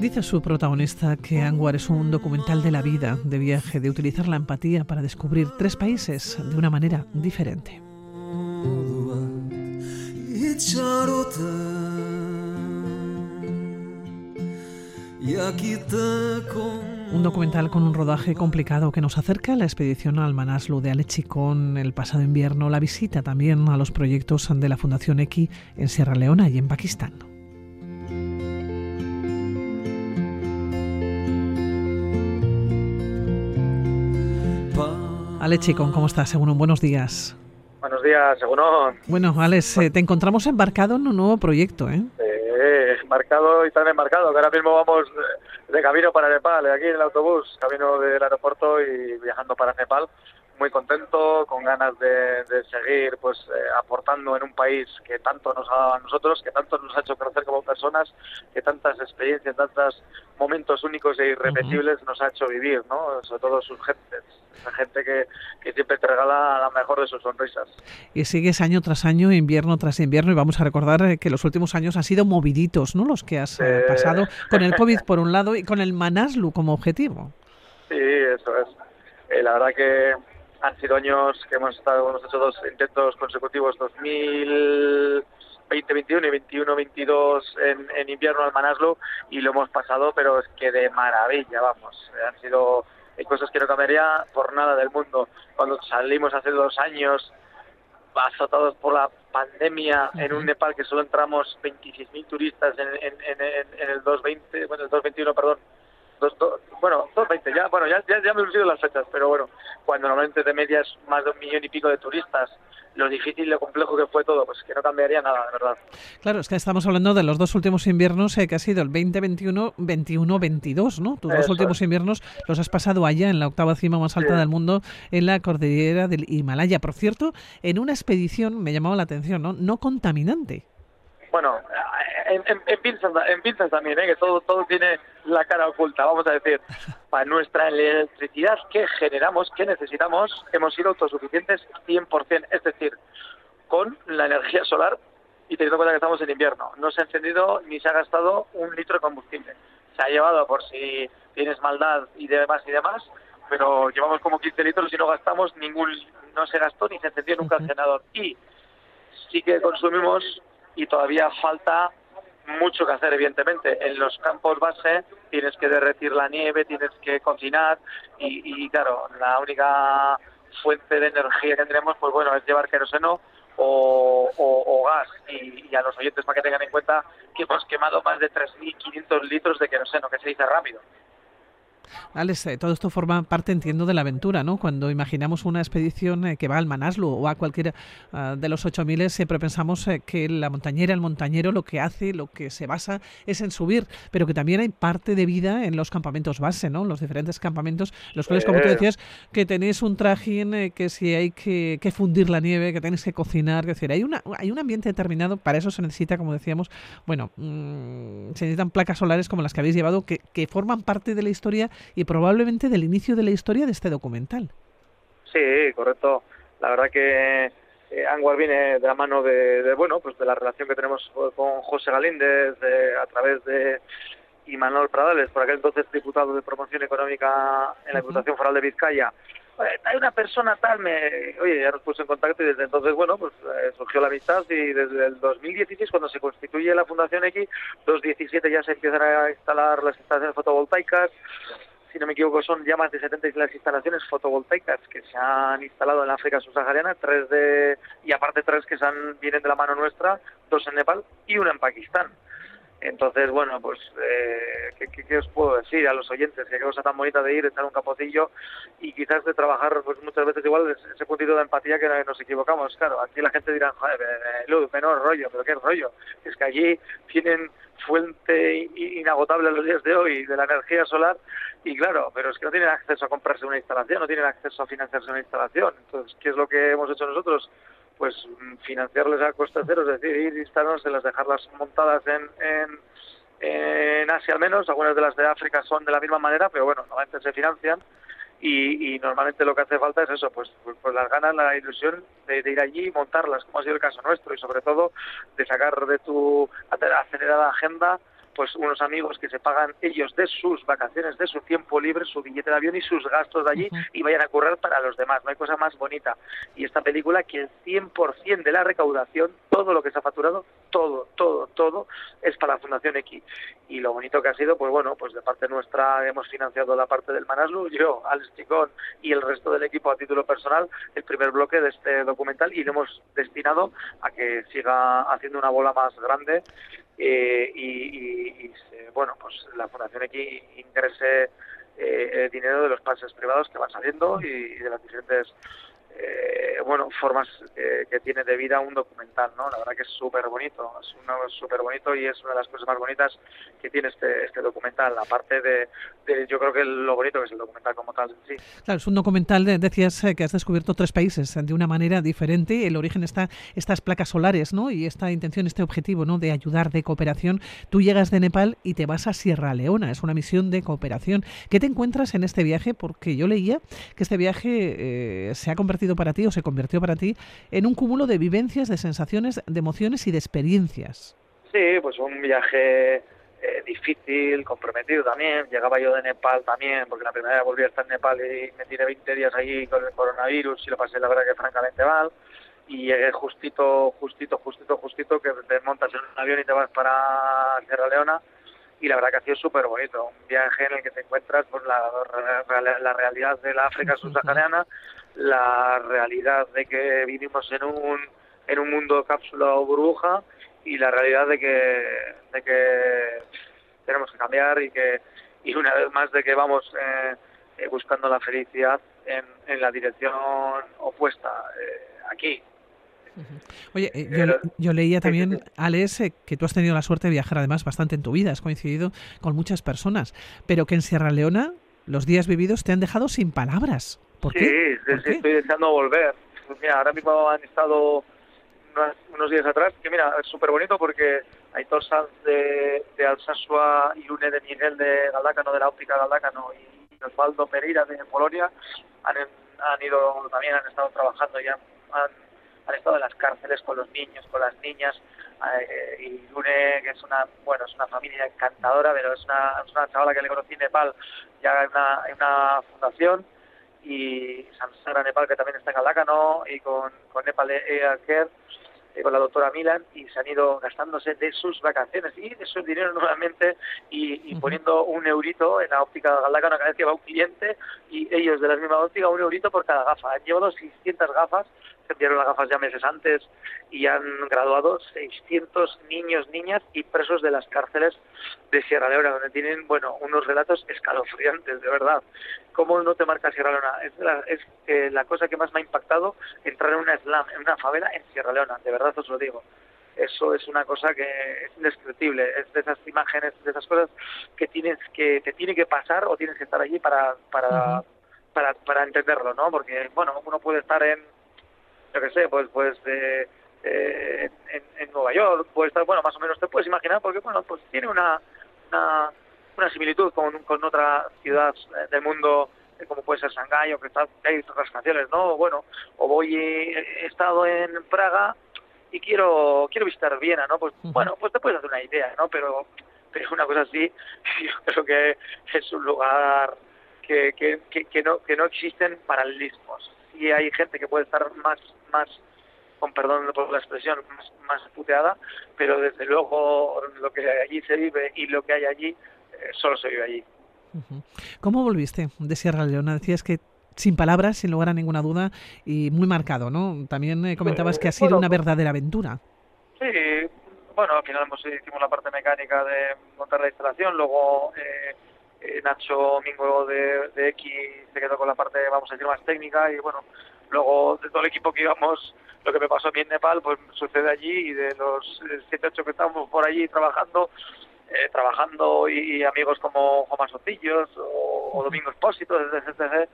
Dice su protagonista que Anguar es un documental de la vida, de viaje, de utilizar la empatía para descubrir tres países de una manera diferente. Un documental con un rodaje complicado que nos acerca a la expedición al Manaslu de Alechicón el pasado invierno, la visita también a los proyectos de la Fundación X en Sierra Leona y en Pakistán. Alechicón, ¿cómo estás? Según buenos días. Buenos días, según Bueno, Alex, eh, te encontramos embarcado en un nuevo proyecto, ¿eh? Eh, embarcado y tan embarcado, que ahora mismo vamos de camino para Nepal, aquí en el autobús, camino del aeropuerto y viajando para Nepal. Muy contento, con ganas de, seguir pues eh, aportando en un país que tanto nos ha dado a nosotros, que tanto nos ha hecho crecer como personas, que tantas experiencias, tantos momentos únicos e irrepetibles nos ha hecho vivir, ¿no? Sobre todo sus gentes, la gente que, que siempre te regala la mejor de sus sonrisas. Y sigues año tras año, invierno tras invierno, y vamos a recordar eh, que los últimos años han sido moviditos, ¿no? Los que has eh, pasado con el COVID por un lado y con el Manaslu como objetivo. Sí, eso es. la verdad que han sido años que hemos estado, hemos hecho dos intentos consecutivos, 2020 21 y 21-22 en, en, invierno al Manaslu y lo hemos pasado, pero es que de maravilla, vamos. Han sido cosas que no cambiaría por nada del mundo. Cuando salimos hace dos años, azotados por la pandemia en un Nepal que solo entramos 26.000 turistas en, en, en, en el 2020, bueno, el 2021, perdón, bueno, 220, ya, bueno, ya, ya, me he olvidado las fechas, pero bueno, cuando normalmente de media es más de un millón y pico de turistas, lo difícil lo complejo que fue todo, pues que no cambiaría nada, de verdad. Claro, es que estamos hablando de los dos últimos inviernos, eh, que ha sido el 2021, 21-22, ¿no? Tus dos últimos inviernos los has pasado allá, en la octava cima más alta del mundo, en la cordillera del Himalaya. Por cierto, en una expedición, me llamaba la atención, ¿no? No contaminante. Bueno, en, en, pinzas, también, ¿eh? que todo, todo tiene la cara oculta, vamos a decir. Para nuestra electricidad que generamos, que necesitamos, hemos sido autosuficientes 100%, es decir, con la energía solar y teniendo en cuenta que estamos en invierno. No se ha encendido ni se ha gastado un litro de combustible. Se ha llevado por si tienes maldad y demás y demás, pero llevamos como 15 litros y no gastamos ningún, no se gastó ni se encendió nunca el generador. Y sí que consumimos y todavía falta mucho que hacer, evidentemente. En los campos base tienes que derretir la nieve, tienes que cocinar y, claro, la única fuente de energía que tenemos, pues bueno, es llevar queroseno o, gas. Y, a los oyentes para que tengan en cuenta que hemos quemado más de 3.500 litros de queroseno, que se dice rápido. Alex, eh, todo esto forma parte, entiendo, de la aventura, ¿no? Cuando imaginamos una expedición eh, que va al Manaslu o a cualquiera ah, de los 8.000, siempre pensamos eh, que la montañera, el montañero, lo que hace, lo que se basa es en subir, pero que también hay parte de vida en los campamentos base, ¿no? Los diferentes campamentos, los cuales, como tú decías, que tenéis un trajín, que si hay que, fundir la nieve, que tenéis que cocinar, que decir, hay, una, hay un ambiente determinado, para eso se necesita, como decíamos, bueno, mm, se necesitan placas solares como las que habéis llevado, que, que forman parte de la historia y probablemente del inicio de la historia de este documental. Sí, correcto. La verdad que eh, Anguar viene de la mano de, bueno, pues de la relación que tenemos con José Galíndez a través de Imanol Pradales, por aquel entonces diputado de promoción económica en la Diputación Foral de Vizcaya. hay una persona tal, me, oye, ya nos puso en contacto y desde entonces, bueno, pues eh, surgió la amistad y desde el 2016, cuando se constituye la Fundación X, 2017 ya se empiezan a instalar las instalaciones fotovoltaicas, si no me equivoco, son ya más de 70 las instalaciones fotovoltaicas que se han instalado en África subsahariana, tres de, y aparte tres que se vienen de la mano nuestra, dos en Nepal y una en Pakistán. Entonces, bueno, pues, eh, ¿qué, os puedo decir a los oyentes? Qué cosa tan bonita de ir, echar un capocillo y quizás de trabajar, pues muchas veces igual ese puntito de empatía que nos equivocamos. Claro, aquí la gente dirá, joder, eh, Luz, menor rollo, pero qué rollo. Es que allí tienen fuente inagotable en los días de hoy de la energía solar y claro, pero es que no tienen acceso a comprarse una instalación, no tienen acceso a financiarse una instalación. Entonces, ¿qué es lo que hemos hecho nosotros? pues mm, financiarles a coste cero, es decir, ir instalándoselas, dejarlas montadas en, en, en Asia al menos, algunas de las de África son de la misma manera, pero bueno, normalmente se financian y, y, normalmente lo que hace falta es eso, pues, pues, pues las ganas, la ilusión de, de, ir allí y montarlas, como ha sido el caso nuestro, y sobre todo de sacar de tu acelerada agenda pues unos amigos que se pagan ellos de sus vacaciones, de su tiempo libre, su billete de avión y sus gastos de allí uh -huh. y vayan a currar para los demás. No hay cosa más bonita. Y esta película que el 100% de la recaudación, todo lo que se ha facturado, todo, todo, todo, es para la Fundación X. Y lo bonito que ha sido, pues bueno, pues de parte nuestra hemos financiado la parte del Manaslu, yo, Alex Chicón y el resto del equipo a título personal, el primer bloque de este documental y lo hemos destinado a que siga haciendo una bola más grande eh, y, y, y bueno, pues la Fundación X ingrese eh, dinero de los pases privados que van saliendo y, y de las diferentes eh, bueno, formas eh, que tiene de vida un documental, ¿no? La verdad que es súper bonito, es súper bonito y es una de las cosas más bonitas que tiene este, este documental, aparte de, de, yo creo que lo bonito que es el documental como tal, sí. Claro, es un documental, de, decías que has descubierto tres países de una manera diferente, el origen está estas placas solares, ¿no? Y esta intención, este objetivo, ¿no? De ayudar, de cooperación. Tú llegas de Nepal y te vas a Sierra Leona, es una misión de cooperación. ¿Qué te encuentras en este viaje? Porque yo leía que este viaje eh, se ha convertido para ti o se convirtió para ti en un cúmulo de vivencias, de sensaciones, de emociones y de experiencias. Sí, pues un viaje eh, difícil, comprometido también. Llegaba yo de Nepal también, porque la primera vez volví a estar en Nepal y me tiré 20 días allí con el coronavirus y lo pasé la verdad que francamente mal. Y llegué justito, justito, justito, justito, que te montas en un avión y te vas para Sierra Leona y la verdad que ha sido súper bonito, un viaje en el que te encuentras pues, la, la, la realidad de la África subsahariana, la realidad de que vivimos en un en un mundo cápsula o burbuja y la realidad de que de que tenemos que cambiar y que y una vez más de que vamos eh, buscando la felicidad en, en la dirección opuesta eh, aquí. Oye, eh, yo, yo, leía también, Alex, eh, que tú has tenido la suerte de viajar además bastante en tu vida, has coincidido con muchas personas, pero que en Sierra Leona los días vividos te han dejado sin palabras. ¿Por sí, qué? ¿Por sí, qué? estoy deseando volver. Pues mira, ahora mismo han estado unos, días atrás, que mira, es súper bonito porque hay dos de, de Alsasua y une de Miguel de Galdácano, de la óptica de Galdácano, y Osvaldo Pereira de Polonia, han, han ido, también han estado trabajando y han, han han estado en las cárceles con los niños, con las niñas, eh, y Lune, que es una, bueno, es una familia encantadora, pero es una, es una chavala que le conocí en Nepal, ya en una, en una fundación, y Samsara Nepal, que también está en Galácano, y con, con Nepal Air y con la doctora Milan, y se han ido gastándose de sus vacaciones y de su dinero nuevamente, y, y poniendo un eurito en la óptica de Galácano cada vez que va un cliente, y ellos de la misma óptica, un eurito por cada gafa. Han llevado 600 gafas se enviaron las gafas ya meses antes y han graduado 600 niños, niñas y presos de las cárceles de Sierra Leona, donde tienen, bueno, unos relatos escalofriantes, de verdad. ¿Cómo no te marca Sierra Leona? Es la, es, eh, la cosa que más me ha impactado entrar en una slam, en una favela en Sierra Leona, de verdad os lo digo eso es una cosa que es indescriptible, es de esas imágenes, de esas cosas que tienes que te tiene que pasar o tienes que estar allí para para, para para entenderlo, ¿no? Porque bueno, uno puede estar en yo qué sé, pues pues eh, eh, en, en, Nueva York, puede estar, bueno, más o menos te puedes imaginar, porque bueno, pues tiene una, una, una similitud con, con otra ciudad del mundo eh, como puede ser Shanghái o que está, hay otras canciones, ¿no? Bueno, o voy, he estado en Praga y quiero quiero visitar Viena, ¿no? Pues bueno, pues te puedes hacer una idea, ¿no? Pero pero una cosa así, yo creo que es un lugar que, que, que, que no que no existen paralelismos. Y hay gente que puede estar más más con perdón por la expresión, más, más puteada, pero desde luego lo que allí se vive y lo que hay allí, eh, solo se vive allí. ¿Cómo volviste de Sierra Leona? Decías que sin palabras, sin lugar a ninguna duda, y muy marcado, ¿no? También eh, comentabas que ha sido bueno, una verdadera aventura. Sí, bueno, al final hemos, hicimos la parte mecánica de montar la instalación, luego eh, eh, Nacho Mingo de, de X se quedó con la parte, vamos a decir, más técnica, y bueno, luego de todo el equipo que íbamos, lo que me pasó a mí en Nepal, pues sucede allí, y de los 7, 8 que estábamos por allí trabajando, eh, trabajando y, amigos como Juan Sotillos o, o Domingo Espósito, etc., etc.,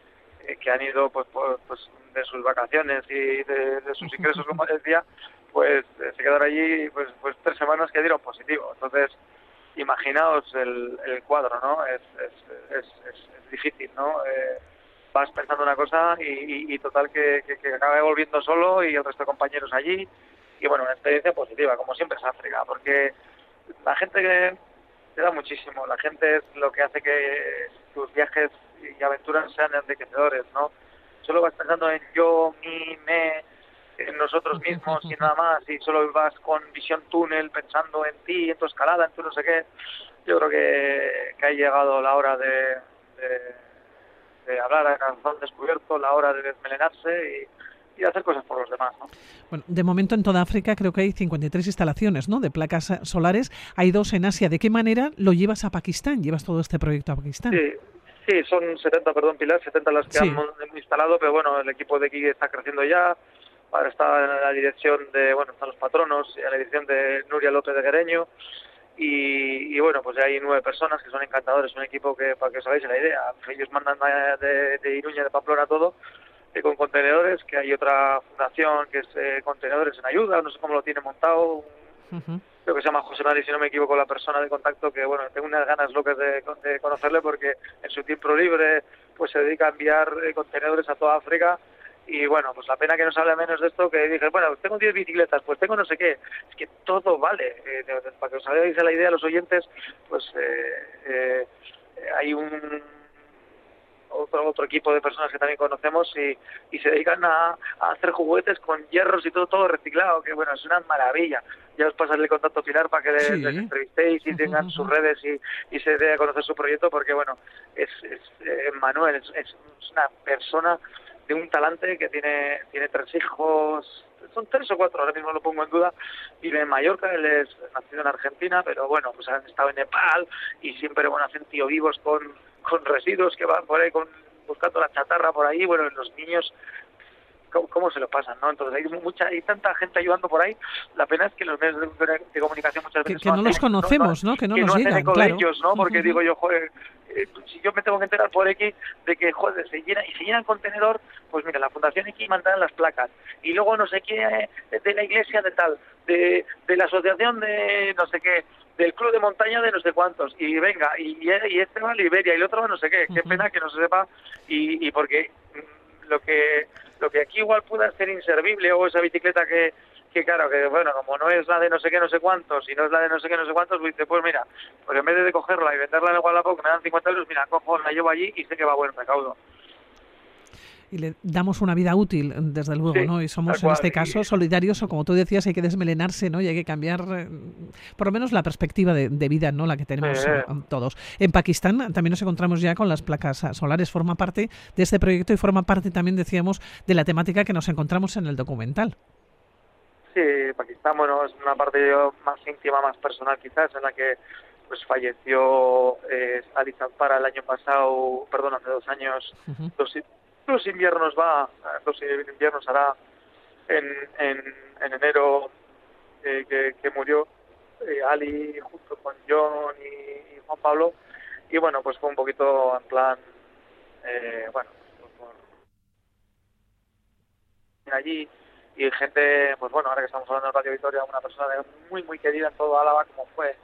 que han ido pues, pues, de sus vacaciones y de, sus ingresos, como decía, pues eh, se quedaron allí pues, pues tres semanas que dieron positivo. Entonces, imaginaos el, el cuadro, ¿no? Es, es, es, difícil, ¿no? Eh, vas pensando una cosa y, total que, que, que acabe volviendo solo y el resto de compañeros allí. Y bueno, una experiencia positiva, como siempre es África, porque la gente te da muchísimo, la gente es lo que hace que tus viajes y aventuras sean enriquecedores, ¿no? Solo vas pensando en yo, mi, me, en nosotros mismos y nada más, y solo vas con visión túnel pensando en ti, en tu escalada, en tu no sé qué. Yo creo que, ha llegado la hora de, hablar a corazón descubierto, la hora de desmelenarse y, hacer cosas por los demás. ¿no? Bueno, de momento en toda África creo que hay 53 instalaciones ¿no? de placas solares, hay dos en Asia. ¿De qué manera lo llevas a Pakistán? ¿Llevas todo este proyecto a Pakistán? Sí, Sí, son 70, perdón, Pilar, 70 las que han instalado, pero bueno, el equipo de aquí está creciendo ya. Ahora está en la dirección de, bueno, están los patronos, en la dirección de Nuria López de Guereño. Y, bueno, pues ya hay nueve personas que son encantadores, un equipo que, para que os hagáis la idea, ellos mandan de, de Iruña, de Pamplona, todo, eh, con contenedores, que hay otra fundación que es eh, Contenedores en Ayuda, no sé cómo lo tiene montado, creo que se llama José Mari, si no me equivoco, la persona de contacto, que bueno, tengo unas ganas locas de, conocerle porque en su tiempo libre pues se dedica a enviar eh, contenedores a toda África y bueno, pues la pena que nos hable menos de esto, que dije, bueno, tengo 10 bicicletas, pues tengo no sé qué, es que todo vale, eh, para que os hagáis la idea los oyentes, pues eh, hay un otro, otro equipo de personas que también conocemos y, y se dedican a, hacer juguetes con hierros y todo, todo reciclado, que bueno, es una maravilla. Ya os pasaré el contacto Pilar para que les, entrevistéis y tengan sus redes y, y se dé a conocer su proyecto, porque bueno, es, es eh, Manuel, es, una persona de un talante que tiene, tiene tres hijos, son tres o cuatro, ahora mismo lo pongo en duda, vive en Mallorca, él es nacido en Argentina, pero bueno, pues han estado en Nepal y siempre, bueno, hacen tío vivos con, con residuos que van por ahí con, buscando la chatarra por ahí, bueno, los niños cómo, se lo pasan, ¿no? Entonces hay mucha, hay tanta gente ayudando por ahí, la pena es que los medios de, comunicación muchas veces que, no, los conocemos, ¿no? Que no nos digan, ellos, ¿no? Porque digo yo, joder, eh, si yo me tengo que enterar por X de que, joder, se llena, y se llena el contenedor, pues mira, la Fundación X manda las placas, y luego no sé qué, de la iglesia de tal, de, de la asociación de no sé qué, del club de montaña de no sé cuántos. Y venga y, y este va a Liberia y el otro va no sé qué. Qué pena que no se sepa y, y porque lo que lo que aquí igual pueda ser inservible o esa bicicleta que que claro, que bueno, como no es la de no sé qué, no sé cuántos, y no es la de no sé qué, no sé cuántos, pues dice, pues mira, pues en vez de cogerla y venderla en el Wallapop, que me dan 50 euros, mira, cojo, la llevo allí y sé que va a buen recaudo y le damos una vida útil, desde luego, ¿no? Y somos en este caso solidarios o como tú decías, hay que desmelenarse, ¿no? Y hay que cambiar eh, por lo menos la perspectiva de, vida, ¿no? La que tenemos eh, todos. En Pakistán también nos encontramos ya con las placas solares, forma parte de este proyecto y forma parte también, decíamos, de la temática que nos encontramos en el documental. Sí, Pakistán, bueno, es una parte más íntima, más personal quizás, en la que pues falleció eh, Ali el año pasado, perdón, hace dos años, los inviernos va, los inviernos hará en, en, en enero eh, que, murió eh, Ali junto con John y, Juan Pablo. Y bueno pues fue un poquito en plan eh, bueno por allí y gente pues bueno ahora que estamos hablando de Radio Victoria una persona muy muy querida en todo Álava como fue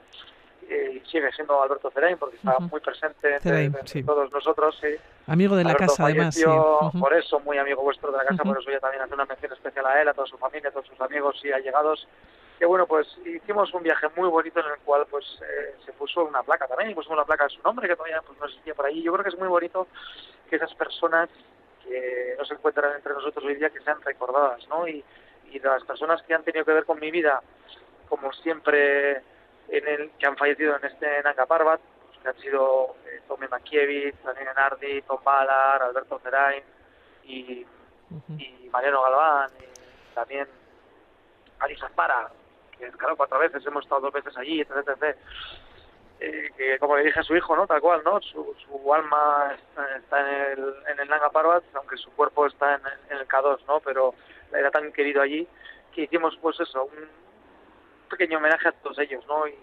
y sigue siendo Alberto Cerain porque estaba muy presente entre, todos nosotros. Sí. Amigo de la casa, además. Por eso, muy amigo vuestro de la casa, por eso yo también hacer una mención especial a él, a toda su familia, a todos sus amigos y allegados. Que bueno, pues hicimos un viaje muy bonito en el cual pues eh, se puso una placa también, y pusimos una placa de su nombre que todavía pues, no existía por ahí. Yo creo que es muy bonito que esas personas que no se encuentran entre nosotros hoy día que sean recordadas, ¿no? Y, y las personas que han tenido que ver con mi vida, como siempre en el que han fallecido en este Nanga Parbat, que han sido eh, Tommy Mankiewicz, Daniel Nardi, Tom Ballard, Alberto Zerain y, y Mariano Galván, y también Alisa Para, que claro, cuatro veces, hemos estado dos veces allí, etc. etc. Eh, que como le dije a su hijo, ¿no? Tal cual, ¿no? Su, su alma está, en el, en el Nanga Parbat, aunque su cuerpo está en, en el K2, ¿no? Pero era tan querido allí que hicimos, pues eso, un, pequeño homenaje a todos ellos, ¿no? Y,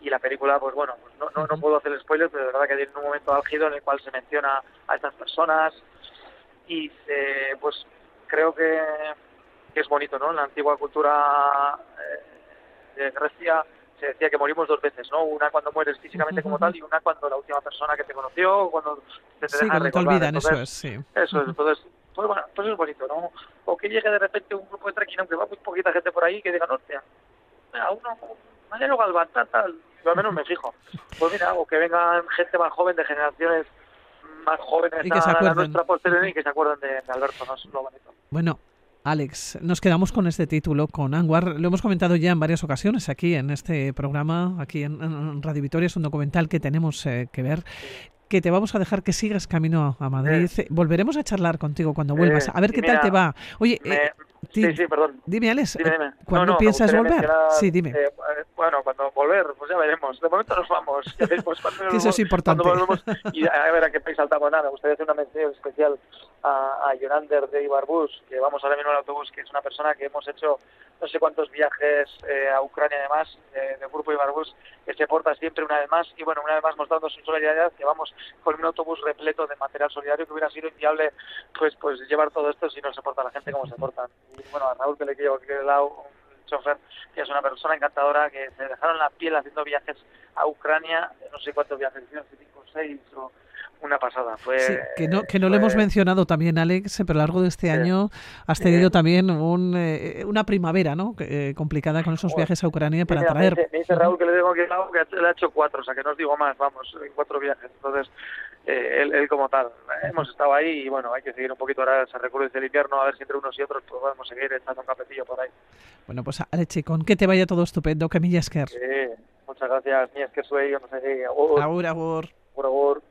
y la película, pues bueno, pues no, no, no puedo hacer spoilers, pero de verdad que tiene un momento álgido en el cual se menciona a estas personas y eh, pues creo que, que, es bonito, ¿no? En la antigua cultura eh, de Grecia se decía que morimos dos veces, ¿no? Una cuando mueres físicamente como tal y una cuando la última persona que te conoció, cuando te, te sí, cuando te olvidan, eso es, sí. Eso es, entonces, pues bueno, pues es bonito, ¿no? O que llegue de repente un grupo de trekking, aunque va muy poquita gente por ahí, que diga, hostia, a uno, mañana Galván, tal, tal, yo al menos me fijo. Pues mira, o que vengan gente más joven de generaciones más jóvenes y que se a, nuestra posterior y que se acuerden de, de Alberto, ¿no? Es lo bonito. Bueno, Alex, nos quedamos con este título, con Anwar. Lo hemos comentado ya en varias ocasiones aquí en este programa, aquí en, Radio Victoria. Es un documental que tenemos eh, que ver. Que te vamos a dejar que sigas camino a Madrid. Eh. Volveremos a charlar contigo cuando vuelvas. A ver qué mira, tal te va. Oye, Me, eh, sí, sí, perdón. Dime, Alex, Dime, dime. ¿cuándo No, no, me piensas volver? mencionar, Sí, dime. eh, bueno, cuando volver, pues ya veremos. De momento nos vamos. Ya cuando Que eso es importante. Cuando volvemos y a ver a qué país saltamos nada. Me gustaría hacer una mención especial a, a Yonander de Ibarbus, que vamos ahora mismo en el autobús, que es una persona que hemos hecho no sé cuántos viajes eh, a Ucrania además, eh, del grupo Ibarbus, que se porta siempre una vez más y bueno, una vez más mostrando su solidaridad, que vamos con un autobús repleto de material solidario que hubiera sido inviable pues pues llevar todo esto si no se porta la gente como se portan. Y bueno, a Raúl que le quiero aquí lado, un chofer, que es una persona encantadora, que se dejaron la piel haciendo viajes a Ucrania, no sé cuántos viajes, hicieron, cinco o seis o una pasada. Fue, Sí, que no, que no fue- hemos mencionado también, Alex, pero a lo largo de este Sí. año has tenido también un, eh, una primavera ¿no? Que, eh, complicada con esos Bueno, viajes a Ucrania para mira, me traer. dice, me dice Raúl que le tengo lado que le ha hecho cuatro, o sea que no os digo más, vamos, en cuatro viajes. Entonces, eh, él, él como tal, eh, hemos estado ahí y bueno, hay que seguir un poquito ahora, se recurre el invierno, a ver si entre unos y otros pues podemos seguir echando un cafetillo por ahí. Bueno, pues Alex Chicón, que te vaya todo estupendo, que millas que Sí, muchas gracias, ni es que soy, no sé qué, agur, Agur, agur. agur, agur.